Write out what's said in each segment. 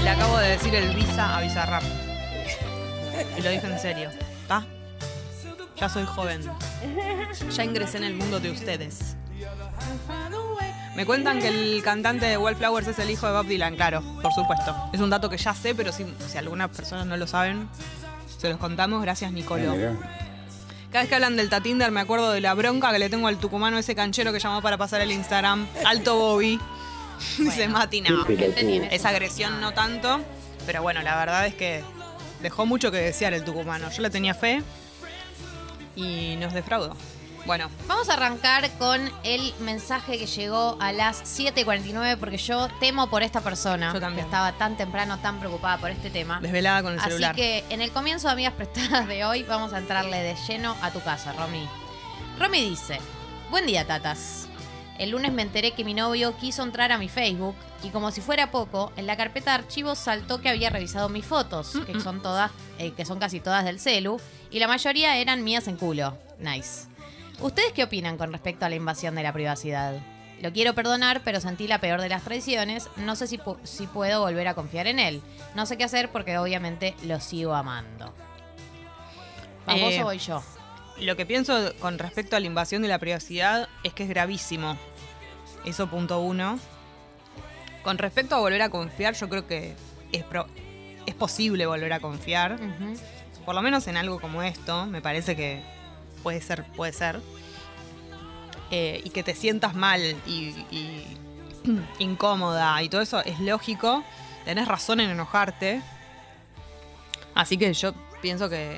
Le acabo de decir el visa a Bizarrap. Y lo dije en serio. ¿Está? Ya soy joven. Ya ingresé en el mundo de ustedes. Me cuentan que el cantante de Wallflowers es el hijo de Bob Dylan, claro, por supuesto. Es un dato que ya sé, pero si, si algunas personas no lo saben, se los contamos. Gracias, Nicolo. Cada vez que hablan del Tatinder me acuerdo de la bronca que le tengo al tucumano ese canchero que llamó para pasar el Instagram. Alto Bobby. Dice Mati, no. Pelotudo. Esa agresión no tanto, pero bueno, la verdad es que dejó mucho que desear el tucumano. Yo le tenía fe y nos defraudó. Bueno, Vamos a arrancar con el mensaje que llegó a las 7.49 porque yo temo por esta persona Yo también. que estaba tan temprano, tan preocupada por este tema. desvelada con el Así celular. que en el comienzo de Amigas Prestadas de hoy vamos a entrarle de lleno a tu casa, Romy. Romy dice, buen día, tatas. El lunes me enteré que mi novio quiso entrar a mi Facebook y como si fuera poco, en la carpeta de archivos saltó que había revisado mis fotos, que son todas, eh, que son casi todas del celu, y la mayoría eran mías en culo. Nice. ¿Ustedes qué opinan con respecto a la invasión de la privacidad? Lo quiero perdonar, pero sentí la peor de las traiciones. No sé si, pu- si puedo volver a confiar en él. No sé qué hacer porque obviamente lo sigo amando. ¿Vas vos Eh, o voy yo? Lo que pienso con respecto a la invasión de la privacidad es que es gravísimo. Eso punto uno. Con respecto a volver a confiar, yo creo que es, pro- es posible volver a confiar. Por lo menos en algo como esto, me parece que puede ser, puede ser. Eh, y que te sientas mal y, y incómoda y todo eso es lógico. Tenés razón en enojarte. Así que yo pienso que,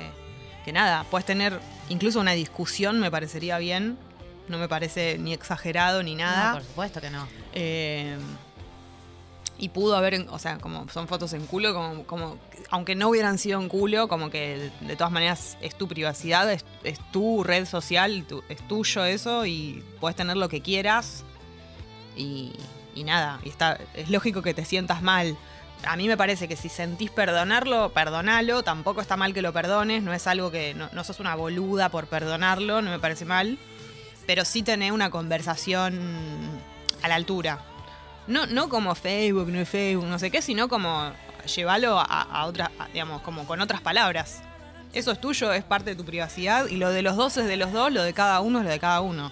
que nada, puedes tener incluso una discusión, me parecería bien. No me parece ni exagerado ni nada. No, por supuesto que no. Eh, y pudo haber, o sea, como son fotos en culo, como, como aunque no hubieran sido en culo, como que de, todas maneras es tu privacidad, es, es tu red social, tu- es tuyo eso y puedes tener lo que quieras y, y nada, y está, es lógico que te sientas mal. A mí me parece que si sentís perdonarlo, perdonalo, tampoco está mal que lo perdones, no es algo que, no, no sos una boluda por perdonarlo, no me parece mal, pero sí tener una conversación a la altura. No, no como Facebook, no es Facebook, no sé qué, sino como llevarlo a, a otra, a- digamos, como con otras palabras. Eso es tuyo, es parte de tu privacidad y lo de los dos es de los dos, lo de cada uno es lo de cada uno.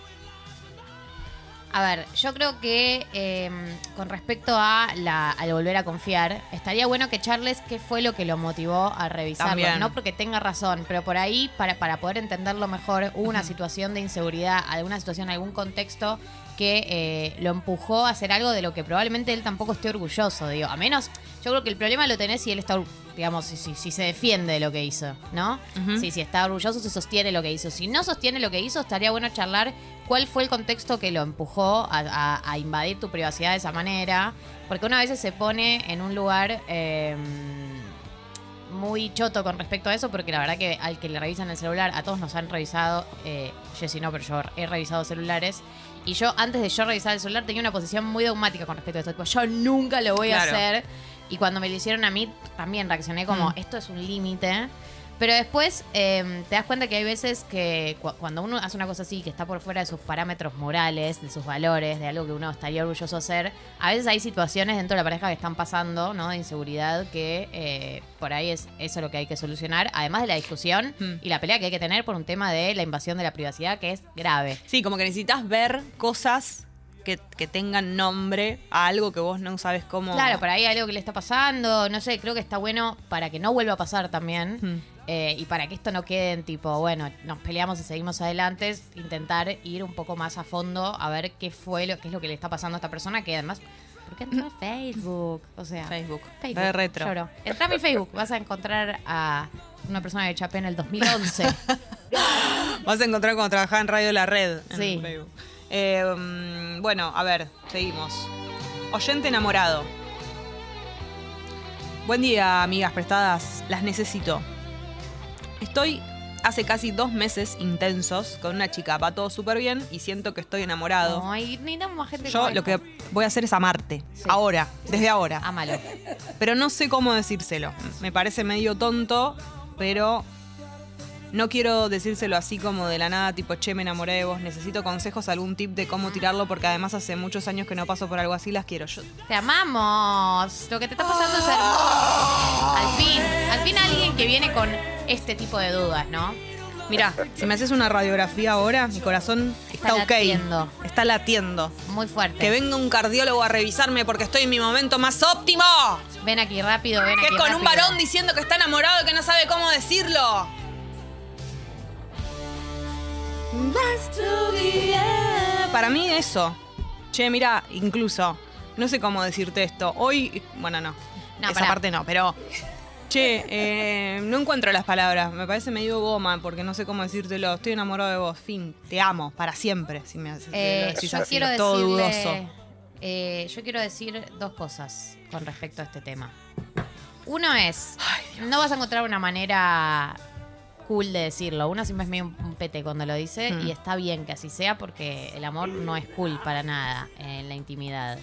A ver, yo creo que eh, con respecto a la, al volver a confiar, estaría bueno que charles qué fue lo que lo motivó a revisarlo. También. No porque tenga razón, pero por ahí, para, para poder entenderlo mejor, hubo una situación de inseguridad, alguna situación, algún contexto que eh, lo empujó a hacer algo de lo que probablemente él tampoco esté orgulloso, digo. A menos, yo creo que el problema lo tenés si él está, digamos, si, si- si se defiende de lo que hizo, ¿no? Si, si está orgulloso, se sostiene lo que hizo. Si no sostiene lo que hizo, estaría bueno charlar cuál fue el contexto que lo empujó a, a- a invadir tu privacidad de esa manera. Porque una vez se pone en un lugar eh, muy choto con respecto a eso, porque la verdad que al que le revisan el celular, a todos nos han revisado, eh, Jessy no, pero yo he revisado celulares. Y yo, antes de yo revisar el celular, tenía una posición muy dogmática con respecto a esto. Tipo, yo nunca lo voy Claro. a hacer. Y cuando me lo hicieron a mí, también reaccioné como, Mm. esto es un límite. Pero después eh, te das cuenta que hay veces que cu- cuando uno hace una cosa así, que está por fuera de sus parámetros morales, de sus valores, de algo que uno estaría orgulloso de hacer, a veces hay situaciones dentro de la pareja que están pasando, ¿no? De inseguridad, que eh, por ahí es eso lo que hay que solucionar, además de la discusión Mm. y la pelea que hay que tener por un tema de la invasión de la privacidad, que es grave. Sí, como que necesitas ver cosas que, que tengan nombre a algo que vos no sabes cómo. Claro, por ahí hay algo que le está pasando, no sé, creo que está bueno para que no vuelva a pasar también. Mm. eh, y para que esto no quede en tipo, bueno, nos peleamos y seguimos adelante, intentar ir un poco más a fondo a ver qué fue lo, qué es lo que le está pasando a esta persona que además. ¿Por qué entró a Facebook? O sea, Facebook. Facebook. De retro. Lloro. Entra a mi Facebook, vas a encontrar a una persona que chapé en el 2011. Vas a encontrar cuando trabajaba en Radio La Red. en Sí. Facebook. Eh, bueno, a ver, seguimos. Oyente enamorado. Buen día, amigas prestadas. Las necesito. Estoy hace casi dos meses intensos con una chica. Va todo súper bien y siento que estoy enamorado. Ay, necesitamos más gente Yo como lo que voy a hacer es amarte. Sí. Ahora, desde ahora. Ámalo. Pero no sé cómo decírselo. Me parece medio tonto, pero No quiero decírselo así como de la nada, tipo, che, me enamoré de vos. Necesito consejos, algún tip de cómo tirarlo, porque además hace muchos años que no paso por algo así, las quiero yo. Te amamos. Lo que te está pasando es hermoso. Al fin, al fin alguien que viene con este tipo de dudas, ¿no? Mirá, si me haces una radiografía ahora, mi corazón está, Está ok. latiendo. Está latiendo. Muy fuerte. Que venga un cardiólogo a revisarme porque estoy en mi momento más óptimo. Ven aquí rápido, ven Que aquí es con un varón diciendo que está enamorado y que no sabe cómo decirlo. Para mí eso. Che, mira, incluso, no sé cómo decirte esto. Hoy, bueno, no. No, esa pará. parte no, pero... Che, eh, no encuentro las palabras. Me parece medio goma porque no sé cómo decírtelo. Estoy enamorado de vos. Fin. Te amo. Para siempre. Si me haces Eh, lo decís yo así, quiero todo decirle, dudoso. eh, yo quiero decir dos cosas con respecto a este tema. Uno es, no vas a encontrar una manera cool de decirlo. Uno siempre es medio un, pete cuando lo dice Mm. y está bien que así sea porque el amor no es cool para nada en la intimidad.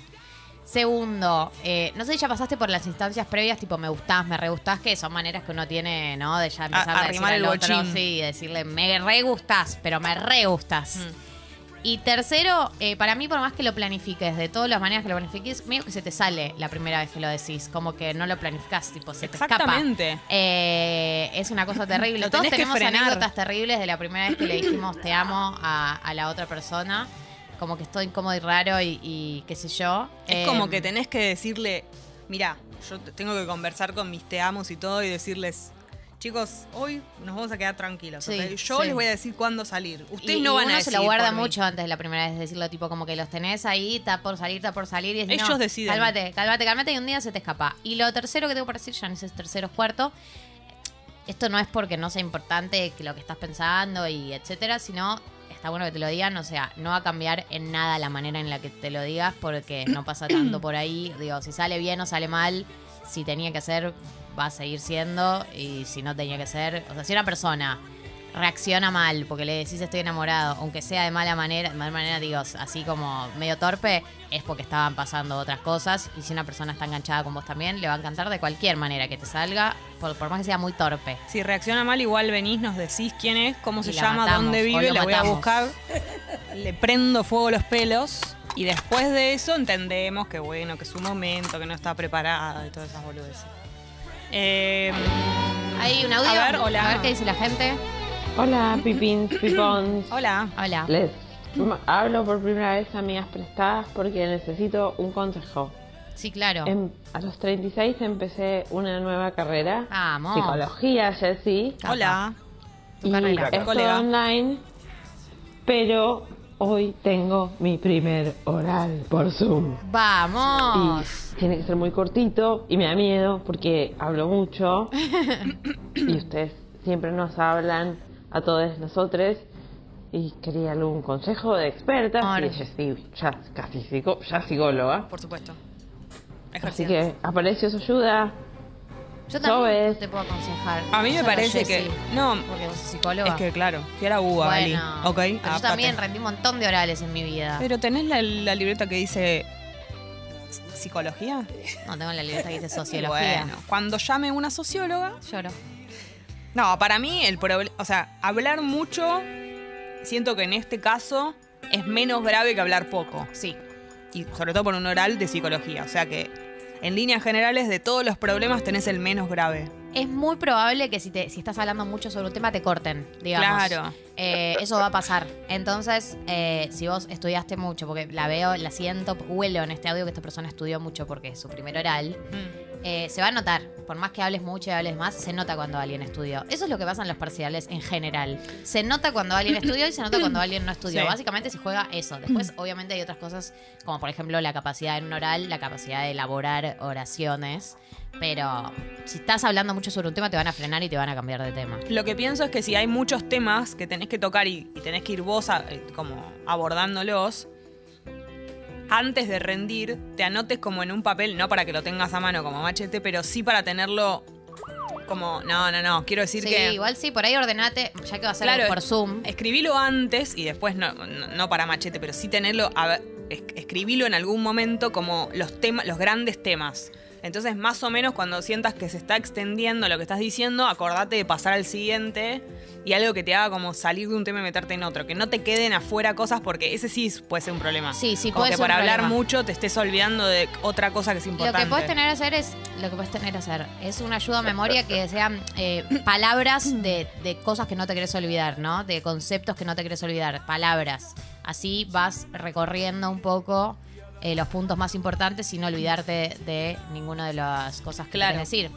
Segundo, eh, no sé si ya pasaste por las instancias previas, tipo me gustás, me re gustás, que son maneras que uno tiene, ¿no? De ya empezar a, decir arrimar al el otro, sí, y decirle me re gustás, pero me re gustás. Mm. Y tercero, eh, para mí, por más que lo planifiques, de todas las maneras que lo planifiques, medio que se te sale la primera vez que lo decís. Como que no lo planificás, tipo, se te escapa. Exactamente. Eh, es una cosa terrible. Todos tenés tenemos anécdotas terribles de la primera vez que le dijimos te amo a, a la otra persona. Como que estoy incómodo y raro y, y qué sé yo. Es Eh, como que tenés que decirle, mira, yo te- tengo que conversar con mis te amos y todo y decirles, chicos, hoy nos vamos a quedar tranquilos. Sí, ¿ok? Yo sí. les voy a decir cuándo salir. Ustedes y- no y van uno a se decir lo guarda mí. mucho antes de la primera vez de decirlo, tipo como que los tenés ahí, está por salir, está por salir. Y decís, Ellos no, deciden. Cálmate, cálmate, cálmate y un día se te escapa. Y lo tercero que tengo para decir, ya no es tercero o cuarto. Esto no es porque no sea importante lo que estás pensando y etcétera, sino está bueno que te lo digan, o sea, no va a cambiar en nada la manera en la que te lo digas porque no pasa tanto por ahí. Digo, si sale bien o sale mal, si tenía que ser, va a seguir siendo y si no tenía que ser, o sea, si una persona reacciona mal porque le decís estoy enamorado, aunque sea de mala manera, de mala manera digo, así como medio torpe, es porque estaban pasando otras cosas y si una persona está enganchada con vos también, le va a encantar de cualquier manera que te salga, por, por más que sea muy torpe. Si reacciona mal, igual venís, nos decís quién es, cómo se Y llama, matamos, dónde vive, la voy a buscar, le prendo fuego a los pelos y después de eso entendemos que bueno, que es su momento, que no está preparada y todas esas boludeces. Eh, Hay un audio, A ver, hola. a ver qué dice la gente. Hola, pipins, pipons. Hola. Hola. Les hablo por primera vez amigas prestadas porque necesito un consejo. Sí, claro. Em- a los 36 empecé una nueva carrera. Vamos. Psicología, Jessy. Hola. Tu Y carrera. es online. Pero hoy tengo mi primer oral por Zoom. Vamos. Y tiene que ser muy cortito y me da miedo porque hablo mucho. y ustedes siempre nos hablan a todos nosotros. Y quería algún consejo de expertas. Ahora. Y Jessy, ya casi psico- ya psicóloga. Por supuesto. Así que aprecio su ayuda. Yo también te puedo aconsejar. A mí me parece que. No, Porque vos sos psicóloga. es que claro, fui a la UBA, bueno, Ok, pero yo también rendí un montón de orales en mi vida. Pero tenés la, la libreta que dice. ¿Psicología? No, tengo la libreta que dice sociología. Bueno, cuando llame una socióloga. Lloro. No, para mí el problema. O sea, hablar mucho. Siento que en este caso es menos grave que hablar poco. Sí. Y sobre todo por un oral de psicología. O sea que, en líneas generales, de todos los problemas tenés el menos grave. Es muy probable que si, te, si estás hablando mucho sobre un tema te corten, digamos. Claro. Eh, eso va a pasar. Entonces, eh, si vos estudiaste mucho, porque la veo, la siento, huelo en este audio que esta persona estudió mucho porque es su primer oral, Mm. Eh, se va a notar. Por más que hables mucho y hables más, se nota cuando alguien estudió. Eso es lo que pasa en los parciales en general. Se nota cuando alguien estudió y se nota cuando alguien no estudió. Sí. Básicamente se juega eso. Después, obviamente, hay otras cosas, como por ejemplo la capacidad en un oral, la capacidad de elaborar oraciones. Pero si estás hablando mucho sobre un tema, te van a frenar y te van a cambiar de tema. Lo que pienso es que si hay muchos temas que tenés que tocar y, y tenés que ir vos a- eh, como abordándolos, antes de rendir, te anotes como en un papel, no para que lo tengas a mano como machete, pero sí para tenerlo como, no, no, no, quiero decir Sí, que... igual sí, por ahí ordenate, ya que va a ser Claro, por Zoom. Escribilo antes y después no, no, no para machete, pero sí tenerlo, a escribilo en algún momento como los temas, los grandes temas. Entonces, más o menos cuando sientas que se está extendiendo lo que estás diciendo, acordate de pasar al siguiente y algo que te haga como salir de un tema y meterte en otro. Que no te queden afuera cosas porque ese sí puede ser un problema. Sí, sí, como puede que ser por un hablar problema. mucho te estés olvidando de otra cosa que es Lo importante. que puedes tener que hacer es, lo que puedes tener que hacer es una ayuda a memoria que sean eh, palabras de, de cosas que no te querés olvidar, ¿no? De conceptos que no te querés olvidar, palabras. Así vas recorriendo un poco eh, los puntos más importantes sin olvidarte de ninguna de las cosas que Claro. decir.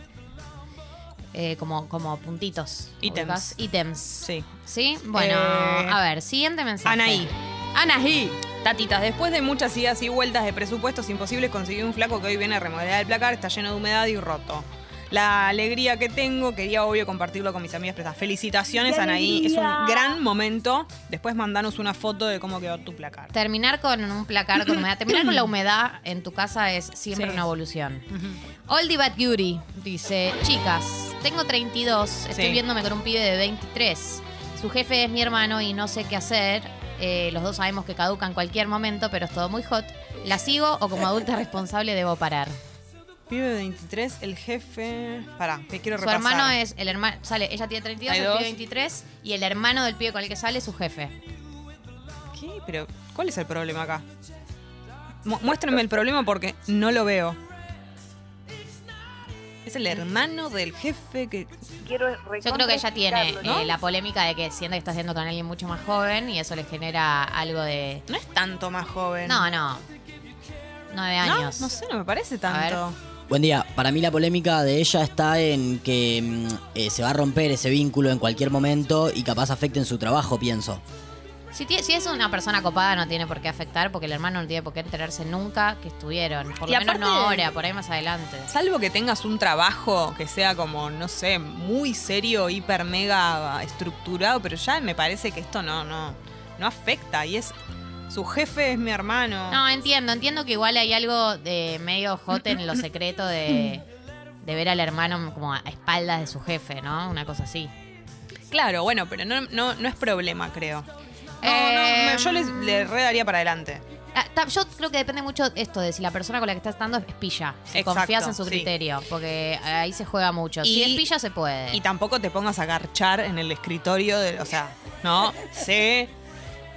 Eh, como, como puntitos. Ítems. Ítems. Sí. ¿Sí? Bueno, Eh, a ver, siguiente mensaje. Anaí. Anaí. Tatitas, después de muchas idas y vueltas de presupuestos imposibles, conseguí un flaco que hoy viene a remodelar el placar, está lleno de humedad y roto. La alegría que tengo, quería obvio compartirlo con mis amigas prestas. Felicitaciones, Anaí. Es un gran momento. Después mandanos una foto de cómo quedó tu placar. Terminar con un placar con humedad. Terminar con la humedad en tu casa es siempre Sí. una evolución. Oldie But Beauty dice: Chicas, tengo 32, estoy Sí. viéndome con un pibe de 23. Su jefe es mi hermano y no sé qué hacer. Eh, los dos sabemos que caduca en cualquier momento, pero es todo muy hot. ¿La sigo o como adulta responsable debo parar? Pibe de 23, el jefe. Pará, que quiero Su repasar. hermano es el hermano. Sale, ella tiene 32, Hay el dos. pibe 23. Y el hermano del pibe con el que sale es su jefe. ¿Qué? Pero, ¿cuál es el problema acá? Mu- muéstrenme el problema porque no lo veo. Es el hermano del jefe que. Yo creo que ella tiene ¿no? eh, la polémica de que siente que está haciendo con alguien mucho más joven y eso le genera algo de. No es tanto más joven. No, no. Nueve ¿No? años. No sé, no me parece A tanto. Buen día. Para mí la polémica de ella está en que mm, eh, se va a romper ese vínculo en cualquier momento y capaz afecte en su trabajo, pienso. Si, es una persona copada no tiene por qué afectar porque el hermano no tiene por qué enterarse nunca que estuvieron. Por lo Y menos no ahora, por ahí más adelante. Salvo que tengas un trabajo que sea como, no sé, muy serio, hiper mega estructurado, pero ya me parece que esto no, no, no afecta. Y es. Su jefe es mi hermano. No, entiendo, entiendo que igual hay algo de medio hot en lo secreto de, de ver al hermano como a espaldas de su jefe, ¿no? Una cosa así. Claro, bueno, pero no, no, no es problema, creo. No, no, me- yo le, le redaría para adelante. Ah, ta- Yo creo que depende mucho esto de si la persona con la que estás estando es pilla. Si Exacto, confías en su sí. criterio. Porque ahí se juega mucho. si Y- es pilla, se puede. Y tampoco te pongas a garchar en el escritorio, de, o sea, ¿no? sé,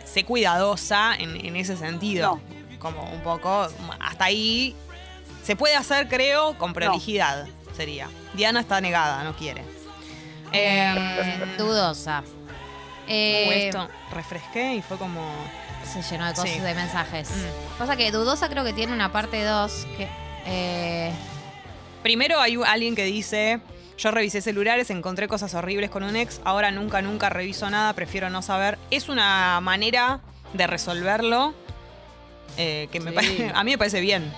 sé cuidadosa en, en ese sentido. Como un poco, hasta ahí se puede hacer, creo, con prolijidad, sería. Diana está negada, no quiere. Eh, dudosa. Eh, esto refresqué y fue como... se llenó de cosas Sí. de mensajes. Mm. Pasa que dudosa creo que tiene una parte 2 que. eh, Primero hay alguien que dice, yo revisé celulares, encontré cosas horribles con un ex, ahora nunca, nunca reviso nada, prefiero no saber. Es una manera de resolverlo eh, que me Sí. a mí me parece bien.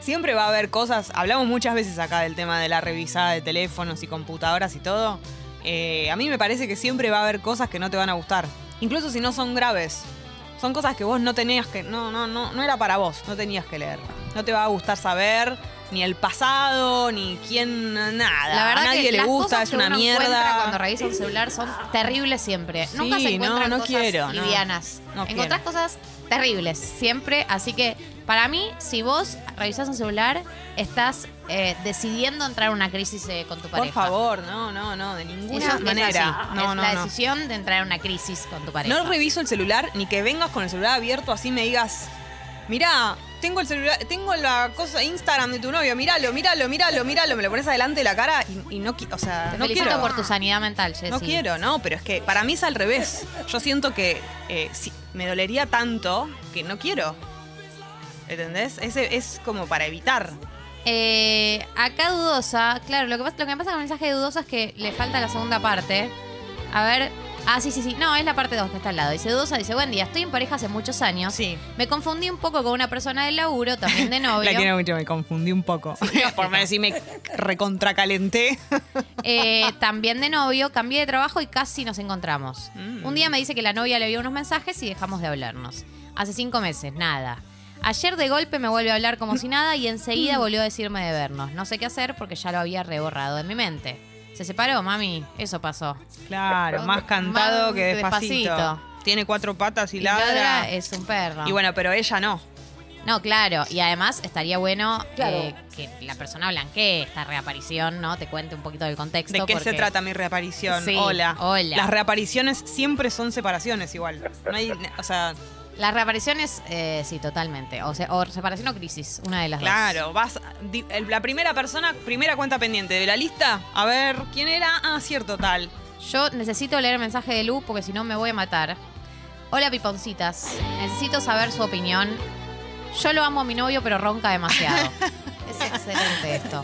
Siempre va a haber cosas, hablamos muchas veces acá del tema de la revisada de teléfonos y computadoras y todo. Eh, a mí me parece que siempre va a haber cosas que no te van a gustar, incluso si no son graves. Son cosas que vos no tenías que, no, no, no, no era para vos, no tenías que leer. No te va a gustar saber ni el pasado, ni quién, nada. la verdad a nadie que le las gusta, cosas es que una uno mierda. cuando revisa un celular son terribles siempre. Nunca Sí, se encuentran no, no cosas quiero, no. livianas. No Encontrás quiero. cosas terribles siempre. Así que para mí, si vos revisás un celular, estás eh, decidiendo entrar en una crisis eh, con tu Por pareja. favor, no, no, no, de ninguna Eso es manera. así. No, es no, la no. decisión de entrar en una crisis con tu pareja. No reviso el celular, ni que vengas con el celular abierto así me digas, mirá, tengo el celular, tengo la cosa Instagram de tu novio, míralo, míralo, míralo, míralo, me lo pones adelante de la cara y, y no, qui- o sea, Te no quiero. por tu sanidad mental, Jessy. No quiero, no, pero es que para mí es al revés. Yo siento que eh, si- me dolería tanto que no quiero. ¿Entendés? Ese es como para evitar. Eh, acá dudosa, claro, lo que, pasa, lo que me pasa con el mensaje de dudosa es que le falta la segunda parte. A ver. Ah, sí, sí, sí. No, es la parte 2 que está al lado. Dice dudosa, dice, buen día, estoy en pareja hace muchos años. Sí. Me confundí un poco con una persona del laburo, también de novio. La quiero mucho, me confundí un poco. Por me decir, me recontracalenté. Eh, también de novio, cambié de trabajo y casi nos encontramos. Mm. Un día me dice que la novia le vio unos mensajes y dejamos de hablarnos. Hace cinco meses, nada. Ayer de golpe me vuelve a hablar como si nada y enseguida volvió a decirme de vernos. No sé qué hacer porque ya lo había reborrado de mi mente. Se separó, mami. Eso pasó. Claro, más cantado Más que despacito. despacito. Tiene cuatro patas y, Y ladra. ladra es un perro. Y bueno, pero ella no. No, claro, y además estaría bueno Claro. eh, que la persona blanquee esta reaparición, ¿no? Te cuente un poquito del contexto. ¿De qué se trata mi reaparición? Sí, hola. hola. Las reapariciones siempre son separaciones igual. No hay, o sea, Las reapariciones, eh, sí, totalmente. O, sea, o separación o crisis, una de las dos. claro, vas di- el- la primera persona, primera cuenta pendiente de la lista, a ver quién era, ah, cierto tal. Yo necesito leer el mensaje de Lu porque si no me voy a matar. Hola, piponcitas. Necesito saber su opinión. Yo lo amo a mi novio, pero ronca demasiado. es excelente esto.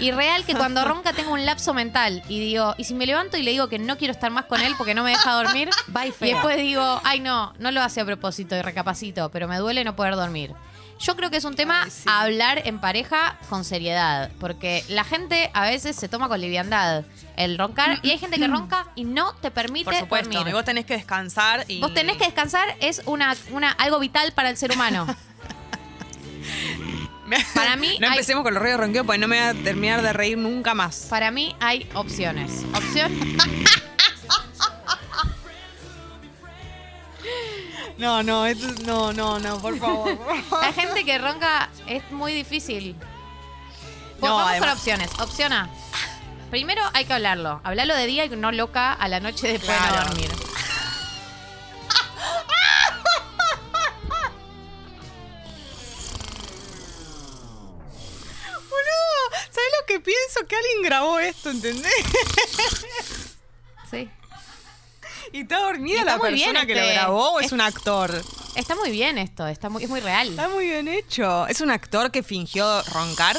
Y real que cuando ronca tengo un lapso mental y digo, y si me levanto y le digo que no quiero estar más con él porque no me deja dormir, Bye, y después digo, ay no, no lo hace a propósito y recapacito, pero me duele no poder dormir. Yo creo que es un tema Ay, sí. a hablar en pareja con seriedad, porque la gente a veces se toma con liviandad el roncar y hay gente que ronca y no te permite Por supuesto, dormir. y vos tenés que descansar y Vos tenés que descansar, es una, una, algo vital para el ser humano. Para mí no hay- empecemos con los ruidos de ronqueo porque no me voy a terminar de reír nunca más. Para mí hay opciones. Opción, No, no, esto- no, no, no, por favor. la gente que ronca es muy difícil. Pues No, vamos además- con opciones. Opción A. Primero hay que hablarlo. Hablarlo de día y no loca a la noche después de Claro. no dormir. Lo que alguien grabó esto, ¿entendés? Sí. ¿Y está dormida Y está la muy bien persona que lo este- grabó o es es- un actor? Está muy bien esto, está muy, es muy real. Está muy bien hecho. ¿Es un actor que fingió roncar?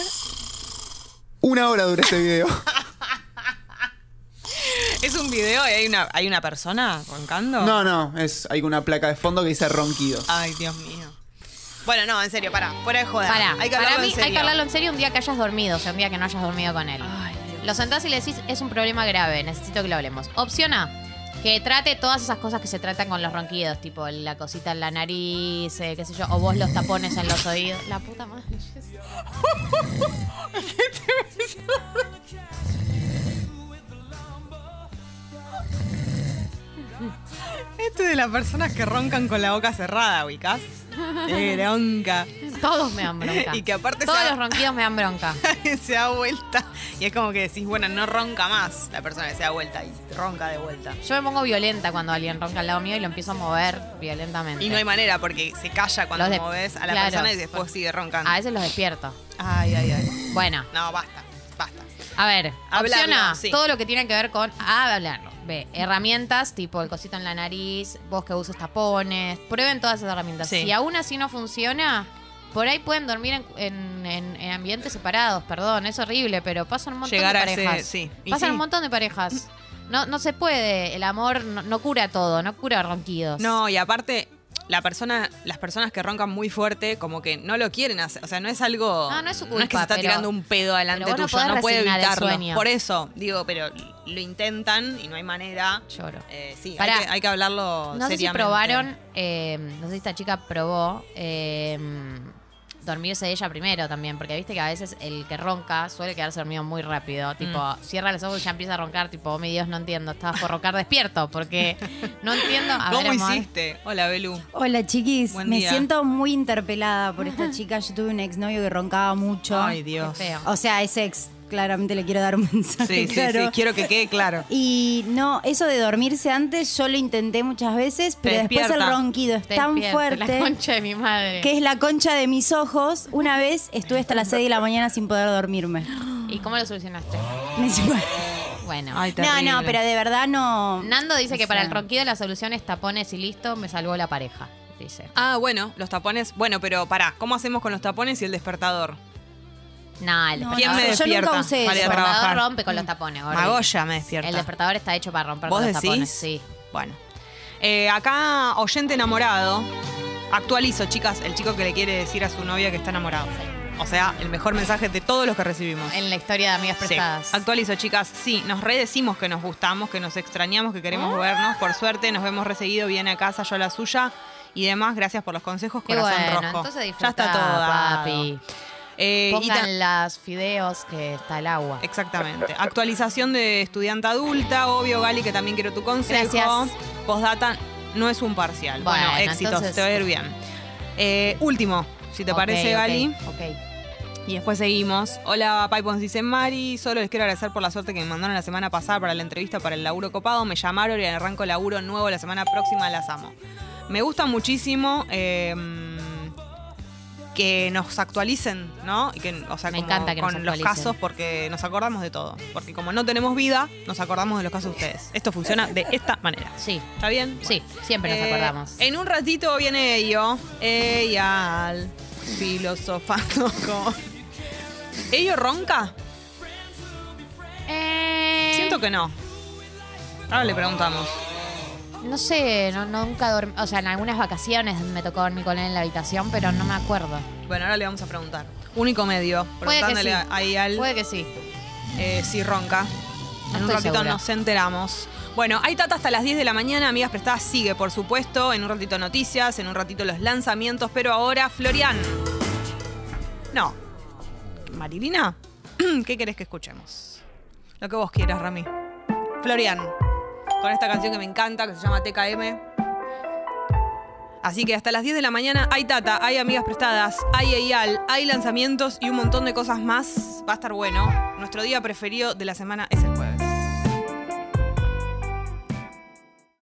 Una hora dura este video. ¿Es un video y hay una, hay una persona roncando? No, no, es, hay una placa de fondo que dice ronquidos. Ay, Dios mío. Bueno, no, en serio, para, fuera de joder. Pará, hay que para mí en serio. hay que hablarlo en serio un día que hayas dormido, o sea, un día que no hayas dormido con él. Ay, Dios. Lo sentás y le decís, es un problema grave, necesito que lo hablemos. Opción A, que trate todas esas cosas que se tratan con los ronquidos, tipo la cosita en la nariz, eh, qué sé yo, o vos los tapones en los oídos. La puta madre. Esto de las personas que roncan con la boca cerrada, ubicás. Eh, ronca. Todos me dan bronca. Y que aparte Todos los ronquidos me dan bronca. se da vuelta. Y es como que decís, bueno, no ronca más la persona que se da vuelta y ronca de vuelta. Yo me pongo violenta cuando alguien ronca al lado mío y lo empiezo a mover violentamente. Y no hay manera porque se calla cuando de- moves a la claro. persona y después sigue roncando. A veces los despierto. Ay, ay, ay. Bueno, No, basta, basta. A ver, Hablarlo, opción A, sí. todo lo que tiene que ver con A, hablarlo. B, herramientas, tipo el cosito en la nariz, vos que uses tapones, prueben todas esas herramientas. Sí. Si aún así no funciona, por ahí pueden dormir en, en- en- en ambientes separados, perdón, es horrible, pero pasan un montón Llegar de a ese- parejas. sí. Pasan sí. un montón de parejas. No, no se puede, el amor no, no cura todo, no cura ronquidos. No, y aparte, la persona, las personas que roncan muy fuerte, como que no lo quieren hacer. O sea, no es algo. No, no es su No es que culpa, se está pero- tirando un pedo adelante pero vos no tuyo, podés no puede evitarlo. Por eso, digo, pero lo intentan y no hay manera. Lloro. Eh, sí, hay que, hay que hablarlo No sé si seriamente. probaron, eh, no sé si esta chica probó eh, dormirse ella primero también, porque viste que a veces el que ronca suele quedarse dormido muy rápido. Tipo, Mm. cierra los ojos y ya empieza a roncar, tipo, oh mi Dios, no entiendo, estabas por roncar despierto, porque no entiendo. A ¿Cómo ver, hiciste? Hola, Belu. Hola chiquis, Buen me día. siento muy interpelada por esta chica. Yo tuve un exnovio que roncaba mucho. Ay, Dios. feo. O sea, ese ex, claramente le quiero dar un mensaje. Sí, sí, claro. sí, quiero que quede claro. Y no, eso de dormirse antes, yo lo intenté muchas veces, pero después el ronquido es Te tan despierta, fuerte La concha de mi madre. que es la concha de mis ojos. Una vez estuve hasta las 6 de la mañana sin poder dormirme. ¿Y cómo lo solucionaste? Me. Bueno. Ay, No, no, pero de verdad no. Nando dice o que para el ronquido la solución es tapones y listo, me salvó la pareja, dice. Ah, bueno, los tapones. Bueno, pero pará, ¿cómo hacemos con los tapones y el despertador? Nah, el No, ¿Quién me yo despierta nunca usé para el despertador trabajar? rompe con los tapones. horrible. Magoya me despierta. El despertador está hecho para romper ¿Vos con los decís? tapones, sí. Bueno. Eh, acá, oyente enamorado. Actualizo, chicas, el chico que le quiere decir a su novia que está enamorado. O sea, el mejor mensaje de todos los que recibimos. En la historia de amigas Sí. prestadas. Actualizo, chicas. Sí, nos redecimos que nos gustamos, que nos extrañamos, que queremos Ah. vernos. Por suerte, nos vemos reseguido. Viene a casa, yo a la suya. Y demás, gracias por los consejos. Corazón bueno, rojo. entonces ya está todo. dado. Eh, y Pongan las fideos que está el agua. Exactamente. Actualización de estudiante adulta. Obvio, Gali, que también quiero tu consejo. Gracias. Postdata no es un parcial. Bueno, Bueno, éxitos, entonces- te va a ir bien. Eh, último, si te parece, Gali. Ok. Y después seguimos. Hola, Paipons, dice Mari. Solo les quiero agradecer por la suerte que me mandaron la semana pasada para la entrevista para el laburo copado. Me llamaron y arranco laburo nuevo la semana próxima. Las amo. Me gusta muchísimo eh, que nos actualicen, ¿no? Y que, o sea, Me como encanta que nos con los actualicen. casos porque nos acordamos de todo. Porque como no tenemos vida, nos acordamos de los casos de ustedes. Esto funciona de esta manera. Sí, ¿Está bien? sí, siempre nos Eh, acordamos. En un ratito viene ello. Eyal. Filosofando con. ¿Ello ronca? Eh, Siento que no. Ahora le preguntamos. No sé, no, nunca dormí. O sea, en algunas vacaciones me tocó dormir con él en la habitación, pero no me acuerdo. Bueno, ahora le vamos a preguntar. Único medio. Puede que Preguntándole sí. a Eyal Puede que sí. eh, si ronca. No en un estoy ratito segura. nos enteramos. Bueno, hay tata hasta las 10 de la mañana. Amigas prestadas sigue, por supuesto. En un ratito noticias, en un ratito los lanzamientos. Pero ahora, Florian. No. Marilina, ¿qué querés que escuchemos? Lo que vos quieras, Rami. Florian, con esta canción que me encanta, que se llama TKM. Así que hasta las 10 de la mañana hay Tata, hay amigas prestadas, hay EIAL, hay lanzamientos y un montón de cosas más. Va a estar bueno. Nuestro día preferido de la semana es el jueves.